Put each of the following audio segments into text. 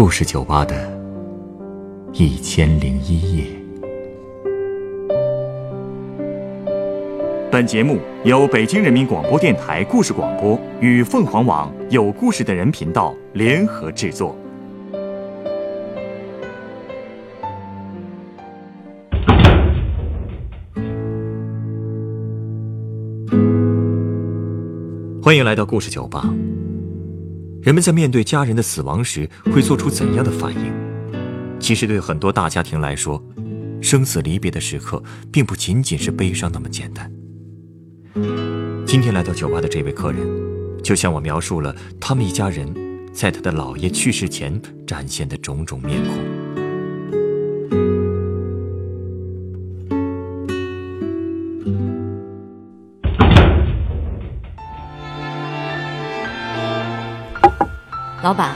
故事酒吧的一千零一夜。本节目由北京人民广播电台故事广播与凤凰网有故事的人频道联合制作。欢迎来到故事酒吧。人们在面对家人的死亡时会做出怎样的反应？其实，对很多大家庭来说，生死离别的时刻并不仅仅是悲伤那么简单。今天来到酒吧的这位客人，就向我描述了他们一家人在他的姥爷去世前展现的种种面孔。老板，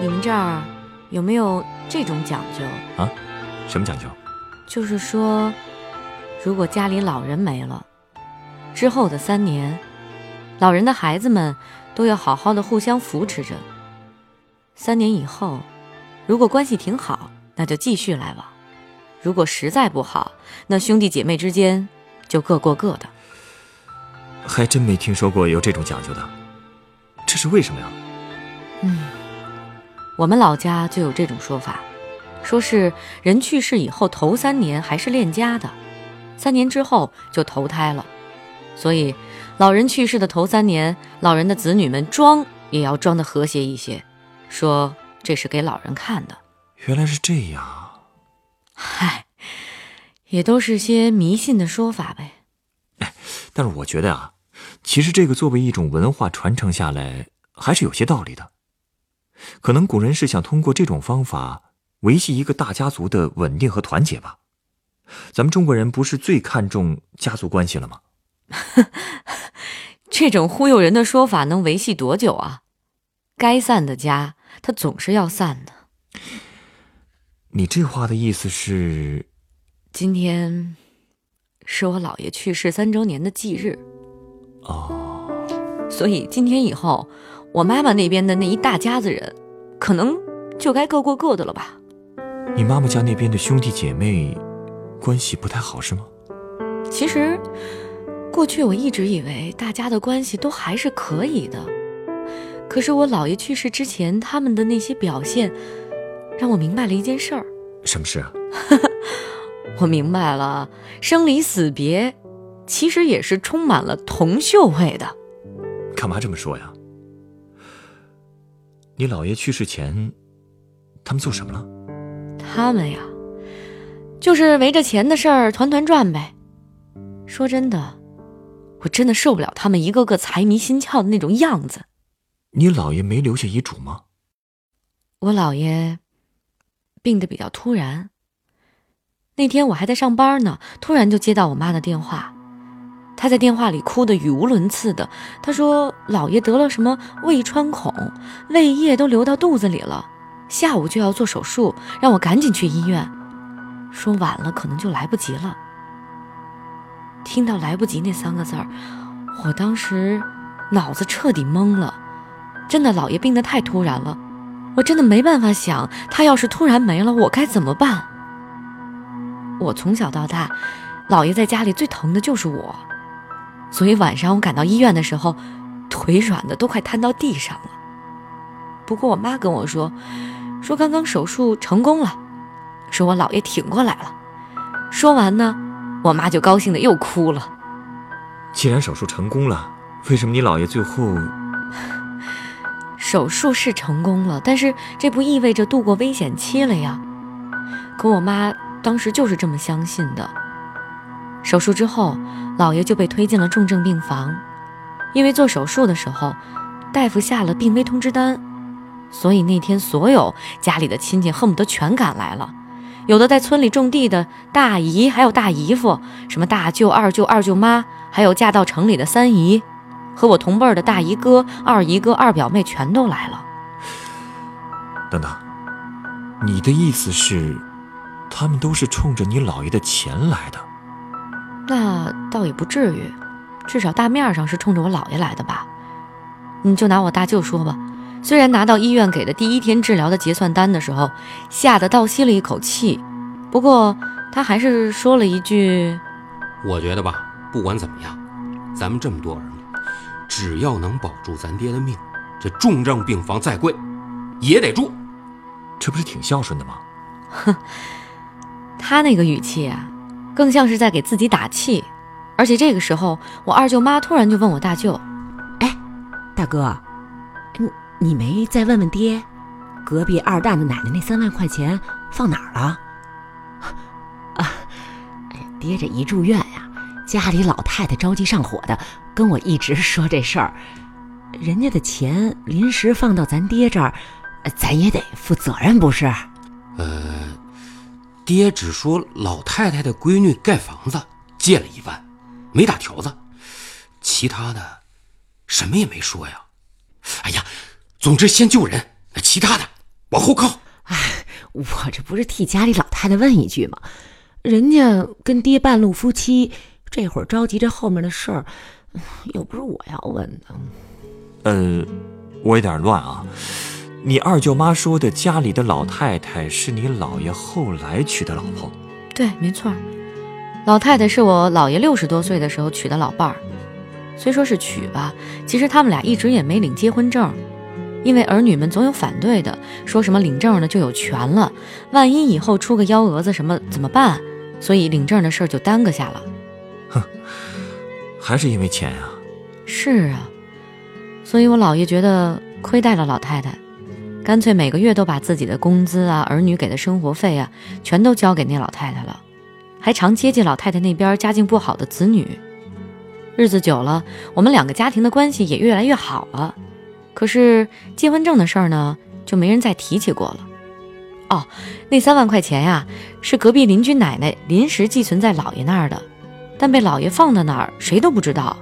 你们这儿有没有这种讲究啊？什么讲究？就是说，如果家里老人没了，之后的三年，老人的孩子们都要好好的互相扶持着。三年以后，如果关系挺好，那就继续来往；如果实在不好，那兄弟姐妹之间就各过各的。还真没听说过有这种讲究的，这是为什么呀？嗯，我们老家就有这种说法，说是人去世以后头三年还是恋家的，三年之后就投胎了。所以，老人去世的头三年，老人的子女们装也要装的和谐一些，说这是给老人看的。原来是这样，嗨，也都是些迷信的说法呗。哎，但是我觉得啊，其实这个作为一种文化传承下来，还是有些道理的。可能古人是想通过这种方法维系一个大家族的稳定和团结吧。咱们中国人不是最看重家族关系了吗？这种忽悠人的说法能维系多久啊？该散的家，它总是要散的。你这话的意思是？今天是我姥爷去世三周年的忌日。哦。所以今天以后。我妈妈那边的那一大家子人，可能就该各过各的了吧？你妈妈家那边的兄弟姐妹关系不太好是吗？其实，过去我一直以为大家的关系都还是可以的。可是我姥爷去世之前，他们的那些表现，让我明白了一件事儿。什么事啊？我明白了，生离死别，其实也是充满了铜臭味的。干嘛这么说呀？你姥爷去世前，他们做什么了？他们呀，就是围着钱的事儿团团转呗。说真的，我真的受不了他们一个个财迷心窍的那种样子。你姥爷没留下遗嘱吗？我姥爷病得比较突然。那天我还在上班呢，突然就接到我妈的电话。他在电话里哭得语无伦次的，他说：“姥爷得了什么胃穿孔，胃液都流到肚子里了，下午就要做手术，让我赶紧去医院。说晚了可能就来不及了。”听到“来不及”那三个字儿，我当时脑子彻底懵了。真的，姥爷病得太突然了，我真的没办法想，他要是突然没了，我该怎么办？我从小到大，姥爷在家里最疼的就是我。所以晚上我赶到医院的时候，腿软的都快瘫到地上了。不过我妈跟我说，说刚刚手术成功了，说我姥爷挺过来了。说完呢，我妈就高兴的又哭了。既然手术成功了，为什么你姥爷最后……手术是成功了，但是这不意味着度过危险期了呀。可我妈当时就是这么相信的。手术之后。姥爷就被推进了重症病房，因为做手术的时候，大夫下了病危通知单，所以那天所有家里的亲戚恨不得全赶来了。有的在村里种地的大姨，还有大姨夫，什么大舅、二舅、二舅妈，还有嫁到城里的三姨，和我同辈儿的大姨哥、二姨哥、二表妹全都来了。等等，你的意思是，他们都是冲着你姥爷的钱来的？那倒也不至于，至少大面上是冲着我姥爷来的吧。你就拿我大舅说吧，虽然拿到医院给的第一天治疗的结算单的时候，吓得倒吸了一口气，不过他还是说了一句：“我觉得吧，不管怎么样，咱们这么多儿女，只要能保住咱爹的命，这重症病房再贵也得住。这不是挺孝顺的吗？”哼，他那个语气啊，更像是在给自己打气。而且这个时候，我二舅妈突然就问我大舅：“哎，大哥。”你你没再问问爹，隔壁二蛋的奶奶那三万块钱放哪儿了？啊，哎，爹这一住院呀，家里老太太着急上火的，跟我一直说这事儿。人家的钱临时放到咱爹这儿，咱也得负责任，不是？呃，爹只说老太太的闺女盖房子借了一万，没打条子，其他的什么也没说呀。哎呀！总之，先救人，其他的往后靠。哎，我这不是替家里老太太问一句吗？人家跟爹半路夫妻，这会儿着急这后面的事儿，又不是我要问的。呃，我有点乱啊。你二舅妈说的家里的老太太是你姥爷后来娶的老婆？对，没错。老太太是我姥爷六十多岁的时候娶的老伴儿。虽说是娶吧，其实他们俩一直也没领结婚证。因为儿女们总有反对的，说什么领证了就有权了，万一以后出个幺蛾子什么怎么办？所以领证的事儿就耽搁下了。哼，还是因为钱啊？是啊，所以我姥爷觉得亏待了老太太，干脆每个月都把自己的工资啊、儿女给的生活费啊，全都交给那老太太了，还常接济老太太那边家境不好的子女。日子久了，我们两个家庭的关系也越来越好了。可是结婚证的事儿呢，就没人再提起过了。哦，那三万块钱呀，是隔壁邻居奶奶临时寄存在姥爷那儿的，但被姥爷放到哪儿，谁都不知道。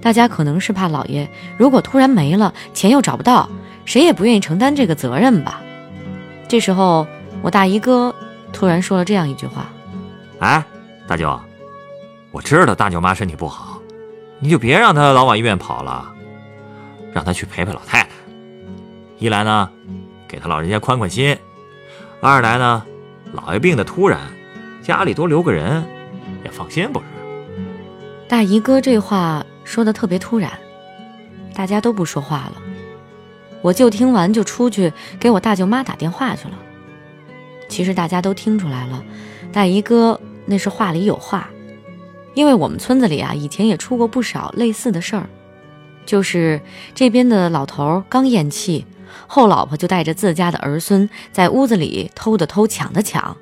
大家可能是怕姥爷如果突然没了，钱又找不到，谁也不愿意承担这个责任吧。这时候，我大姨哥突然说了这样一句话：“哎，大舅，我知道大舅妈身体不好，你就别让她老往医院跑了。”让她去陪陪老太太，一来呢，给她老人家宽宽心；二来呢，老爷病的突然，家里多留个人也放心，不是？大姨哥这话说的特别突然，大家都不说话了。我就听完就出去给我大舅妈打电话去了。其实大家都听出来了，大姨哥那是话里有话，因为我们村子里啊，以前也出过不少类似的事儿。就是这边的老头刚咽气，后老婆就带着自家的儿孙在屋子里偷的偷，抢的抢。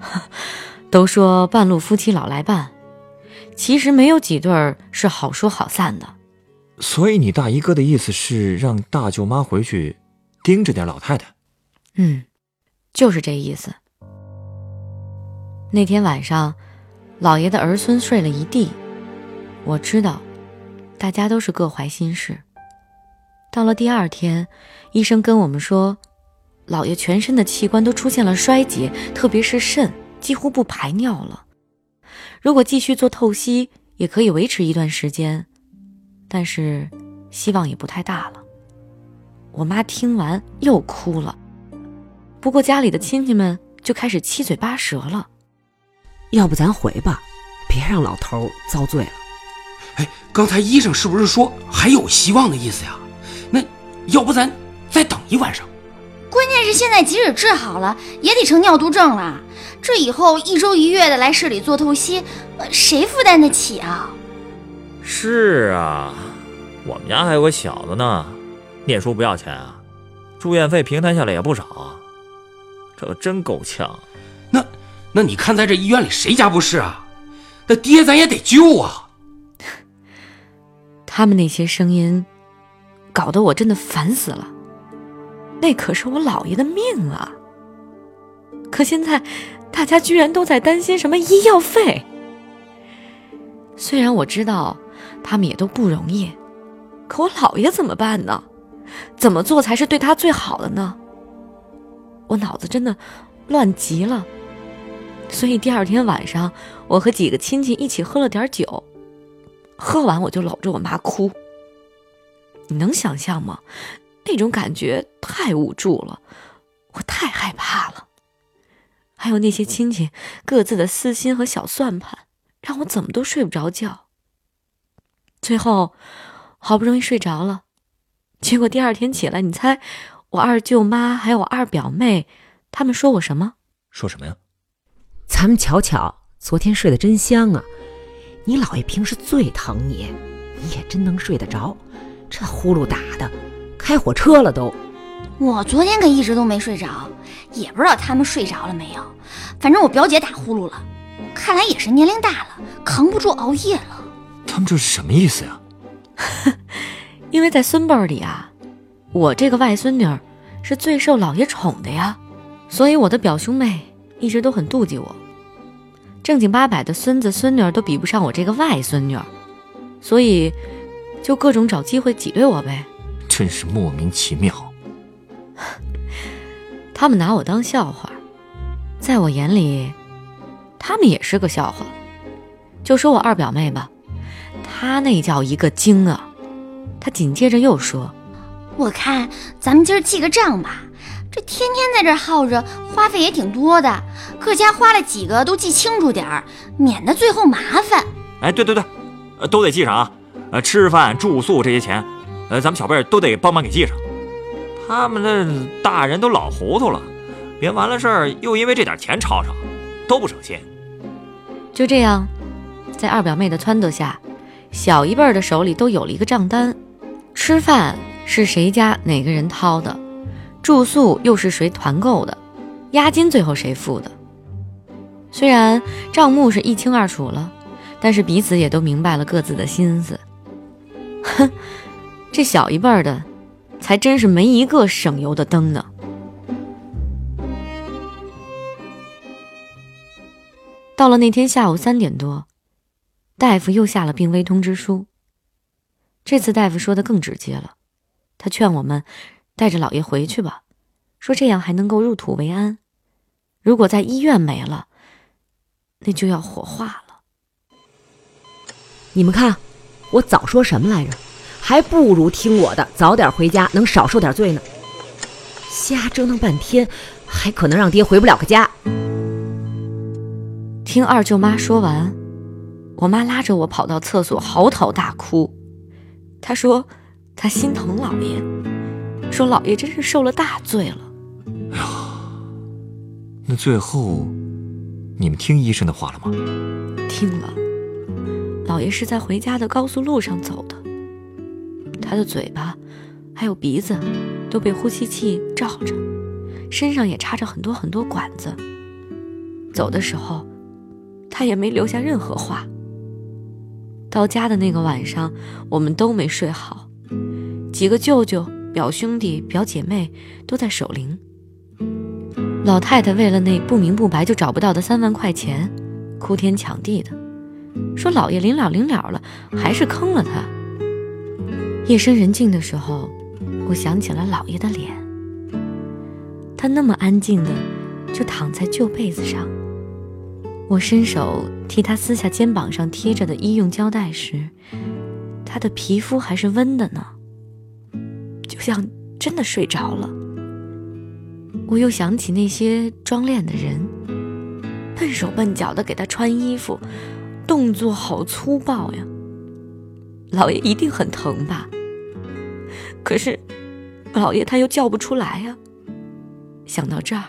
都说半路夫妻老来伴，其实没有几对儿是好说好散的。所以你大姨哥的意思是让大舅妈回去盯着点老太太。嗯，就是这意思。那天晚上，老爷的儿孙睡了一地，我知道。大家都是各怀心事。到了第二天，医生跟我们说，姥爷全身的器官都出现了衰竭，特别是肾几乎不排尿了。如果继续做透析，也可以维持一段时间，但是希望也不太大了。我妈听完又哭了。不过家里的亲戚们就开始七嘴八舌了。要不咱回吧，别让老头遭罪了。哎，刚才医生是不是说还有希望的意思呀？那要不咱再等一晚上？关键是现在即使治好了，也得成尿毒症了。这以后一周一月的来市里做透析，谁负担得起啊？是啊，我们家还有个小子呢，念书不要钱啊，住院费平摊下来也不少，这可真够呛。那那你看在这医院里谁家不是啊？那爹咱也得救啊！他们那些声音，搞得我真的烦死了。那可是我姥爷的命啊！可现在，大家居然都在担心什么医药费。虽然我知道他们也都不容易，可我姥爷怎么办呢？怎么做才是对他最好的呢？我脑子真的乱极了。所以第二天晚上，我和几个亲戚一起喝了点酒。喝完我就搂着我妈哭。你能想象吗？那种感觉太无助了，我太害怕了。还有那些亲戚各自的私心和小算盘，让我怎么都睡不着觉。最后，好不容易睡着了，结果第二天起来，你猜我二舅妈还有我二表妹，他们说我什么？说什么呀？咱们巧巧昨天睡得真香啊！你姥爷平时最疼你，你也真能睡得着，这呼噜打的，开火车了都。我昨天可一直都没睡着，也不知道他们睡着了没有。反正我表姐打呼噜了，看来也是年龄大了，扛不住熬夜了。他们这是什么意思呀？因为在孙辈里啊，我这个外孙女是最受老爷宠的呀，所以我的表兄妹一直都很妒忌我。正经八百的孙子孙女都比不上我这个外孙女，所以就各种找机会挤兑我呗。真是莫名其妙。他们拿我当笑话，在我眼里，他们也是个笑话。就说我二表妹吧，她那叫一个精啊！他紧接着又说：“我看咱们今儿记个账吧，这天天在这耗着，花费也挺多的，各家花了几个都记清楚点儿，免得最后麻烦。”哎，对对对，呃，都得记上啊！呃，吃饭住宿这些钱，呃，咱们小辈都得帮忙给记上。他们那大人都老糊涂了，别完了事儿又因为这点钱吵吵，都不省心。就这样，在二表妹的撺掇下，小一辈的手里都有了一个账单：吃饭是谁家哪个人掏的，住宿又是谁团购的，押金最后谁付的。虽然账目是一清二楚了，但是彼此也都明白了各自的心思。哼，这小一辈的。才真是没一个省油的灯呢。到了那天下午三点多，大夫又下了病危通知书。这次大夫说的更直接了，他劝我们带着老爷回去吧，说这样还能够入土为安。如果在医院没了，那就要火化了。你们看，我早说什么来着？还不如听我的，早点回家，能少受点罪呢。瞎折腾半天，还可能让爹回不了个家。听二舅妈说完，我妈拉着我跑到厕所嚎啕大哭。她说她心疼老爷，说老爷真是受了大罪了。哎呀，那最后你们听医生的话了吗？听了，老爷是在回家的高速路上走的。他的嘴巴，还有鼻子，都被呼吸器罩着，身上也插着很多很多管子。走的时候，他也没留下任何话。到家的那个晚上，我们都没睡好，几个舅舅、表兄弟、表姐妹都在守灵。老太太为了那不明不白就找不到的三万块钱，哭天抢地的，说老爷临了临了了，还是坑了他。夜深人静的时候，我想起了老爷的脸。他那么安静的就躺在旧被子上。我伸手替他撕下肩膀上贴着的医用胶带时，他的皮肤还是温的呢，就像真的睡着了。我又想起那些装殓的人，笨手笨脚的给他穿衣服，动作好粗暴呀。老爷一定很疼吧？可是，老爷他又叫不出来呀。想到这儿，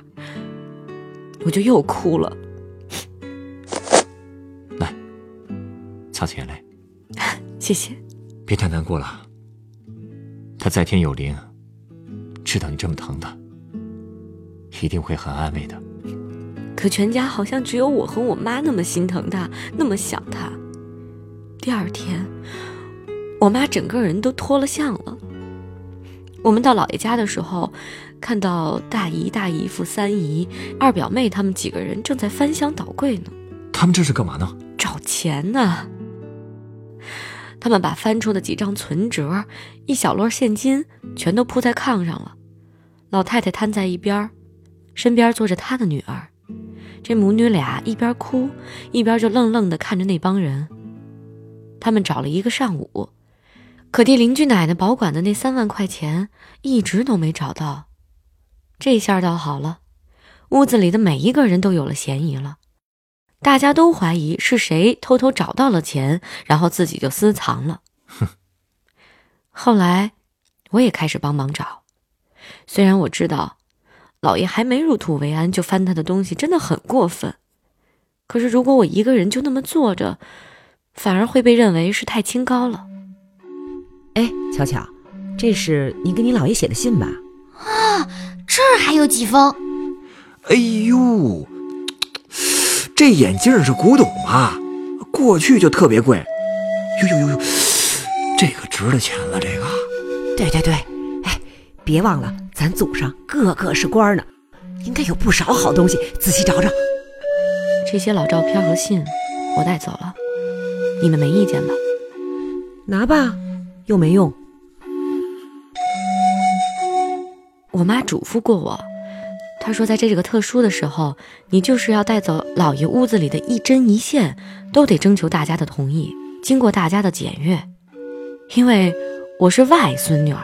我就又哭了。擦擦眼泪。谢谢。别太难过了。他在天有灵，知道你这么疼他，一定会很安慰的。可全家好像只有我和我妈那么心疼他，那么想他。第二天，我妈整个人都脱了相了。我们到姥爷家的时候，看到大姨、大姨夫、三姨、二表妹他们几个人正在翻箱倒柜呢。他们这是干嘛呢？找钱呢。他们把翻出的几张存折、一小摞现金全都铺在炕上了。老太太瘫在一边，身边坐着她的女儿。这母女俩一边哭，一边就愣愣地看着那帮人。他们找了一个上午。可替邻居奶奶保管的那三万块钱一直都没找到，这下倒好了，屋子里的每一个人都有了嫌疑了，大家都怀疑是谁偷偷找到了钱，然后自己就私藏了。哼。后来，我也开始帮忙找，虽然我知道，老爷还没入土为安就翻他的东西，真的很过分。可是如果我一个人就那么坐着，反而会被认为是太清高了。哎，巧巧，这是你给你姥爷写的信吧？啊，这儿还有几封。哎呦，这眼镜是古董吗？过去就特别贵。呦呦呦呦，这个值了钱了，这个。对对对，哎，别忘了，咱祖上个个是官呢，应该有不少好东西，仔细找找。这些老照片和信，我带走了，你们没意见吧？拿吧。又没用。我妈嘱咐过我，他说在这个特殊的时候，你就是要带走老爷屋子里的一针一线，都得征求大家的同意，经过大家的检阅。因为我是外孙女儿，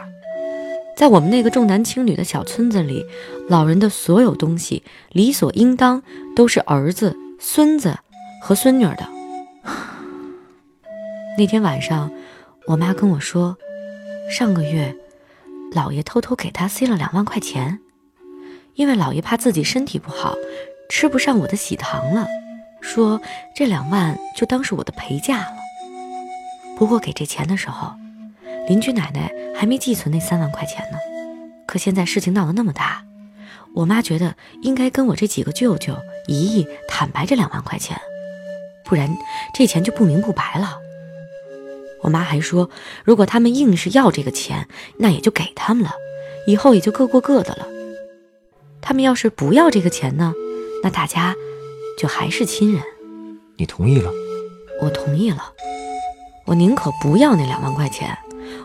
在我们那个重男轻女的小村子里，老人的所有东西理所应当都是儿子、孙子和孙女儿的。那天晚上。我妈跟我说，上个月，老爷偷偷给她塞了两万块钱，因为老爷怕自己身体不好，吃不上我的喜糖了，说这两万就当是我的陪嫁了。不过给这钱的时候，邻居奶奶还没寄存那三万块钱呢。可现在事情闹得那么大，我妈觉得应该跟我这几个舅舅姨姨坦白这两万块钱，不然这钱就不明不白了。我妈还说，如果他们硬是要这个钱，那也就给他们了，以后也就各过各的了。他们要是不要这个钱呢，那大家就还是亲人。你同意了？我同意了。我宁可不要那两万块钱，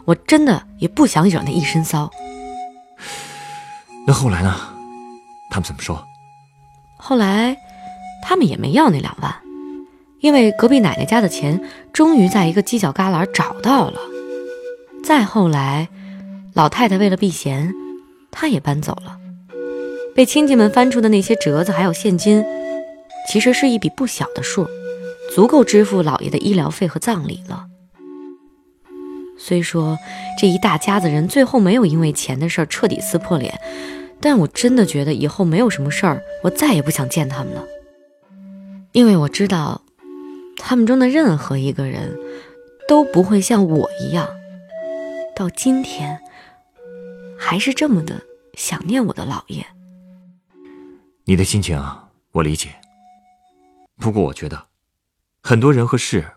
我真的也不想惹那一身骚。那后来呢？他们怎么说？后来，他们也没要那两万。因为隔壁奶奶家的钱终于在一个犄角旮旯找到了，再后来，老太太为了避嫌，她也搬走了。被亲戚们翻出的那些折子还有现金，其实是一笔不小的数，足够支付老爷的医疗费和葬礼了。虽说这一大家子人最后没有因为钱的事儿彻底撕破脸，但我真的觉得以后没有什么事儿，我再也不想见他们了，因为我知道。他们中的任何一个人，都不会像我一样，到今天还是这么的想念我的姥爷。你的心情啊，我理解。不过我觉得，很多人和事，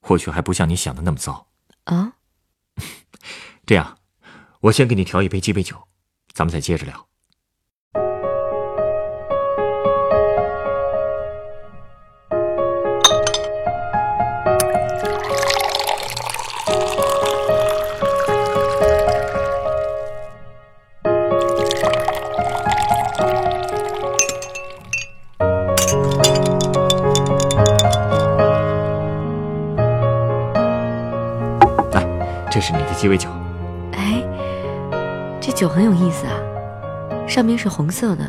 或许还不像你想的那么糟啊。这样，我先给你调一杯鸡尾酒，咱们再接着聊。这是你的鸡尾酒，哎，这酒很有意思啊，上面是红色的，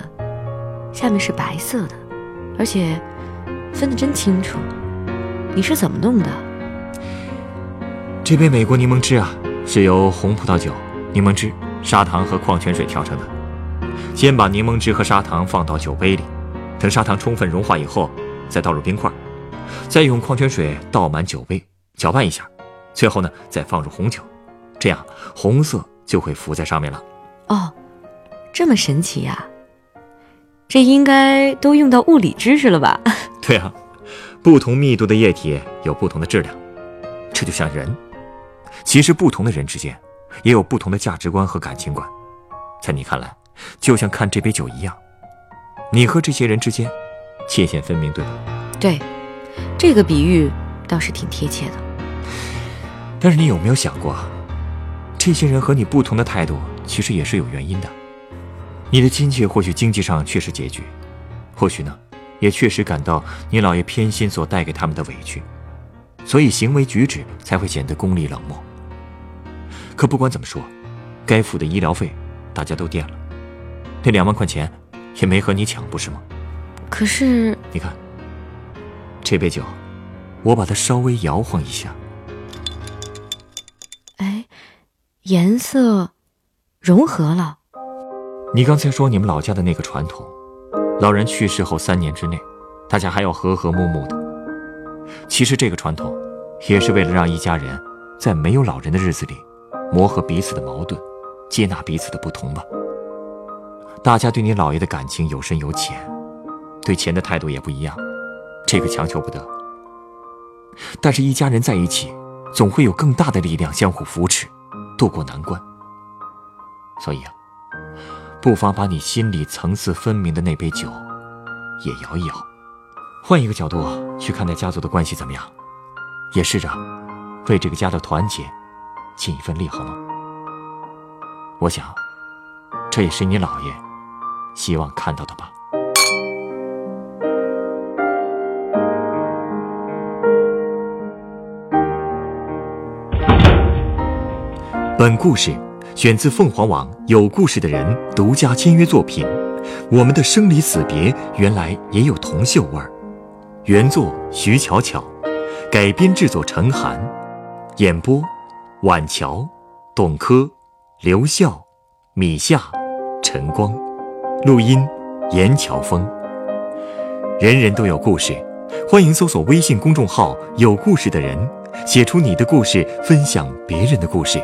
下面是白色的，而且分得真清楚。你是怎么弄的？这杯美国柠檬汁啊，是由红葡萄酒、柠檬汁、砂糖和矿泉水调成的。先把柠檬汁和砂糖放到酒杯里，等砂糖充分融化以后，再倒入冰块，再用矿泉水倒满酒杯，搅拌一下。最后呢，再放入红酒，这样红色就会浮在上面了。哦，这么神奇呀！这应该都用到物理知识了吧？对啊，不同密度的液体有不同的质量，这就像人，其实不同的人之间也有不同的价值观和感情观。在你看来，就像看这杯酒一样，你和这些人之间界限分明，对吧？对，这个比喻倒是挺贴切的。但是你有没有想过，这些人和你不同的态度，其实也是有原因的。你的亲戚或许经济上确实拮据，或许呢，也确实感到你姥爷偏心所带给他们的委屈，所以行为举止才会显得功利冷漠。可不管怎么说，该付的医疗费大家都垫了，那两万块钱也没和你抢，不是吗？可是你看，这杯酒，我把它稍微摇晃一下，颜色融合了。你刚才说你们老家的那个传统，老人去世后三年之内，大家还要和和睦睦的。其实这个传统，也是为了让一家人在没有老人的日子里，磨合彼此的矛盾，接纳彼此的不同吧。大家对你姥爷的感情有深有浅，对钱的态度也不一样，这个强求不得。但是，一家人在一起，总会有更大的力量相互扶持，渡过难关。所以啊。不妨把你心里层次分明的那杯酒，也摇一摇，换一个角度去看待家族的关系怎么样？也试着为这个家的团结尽一份力，好吗？我想，这也是你姥爷希望看到的吧。本故事。选自凤凰网有故事的人独家签约作品，《我们的生离死别原来也有铜锈味儿》，原作徐巧巧，改编制作陈寒，演播晚桥、董珂、刘笑、米夏、陈光，录音严乔峰。人人都有故事，欢迎搜索微信公众号“有故事的人”，写出你的故事，分享别人的故事。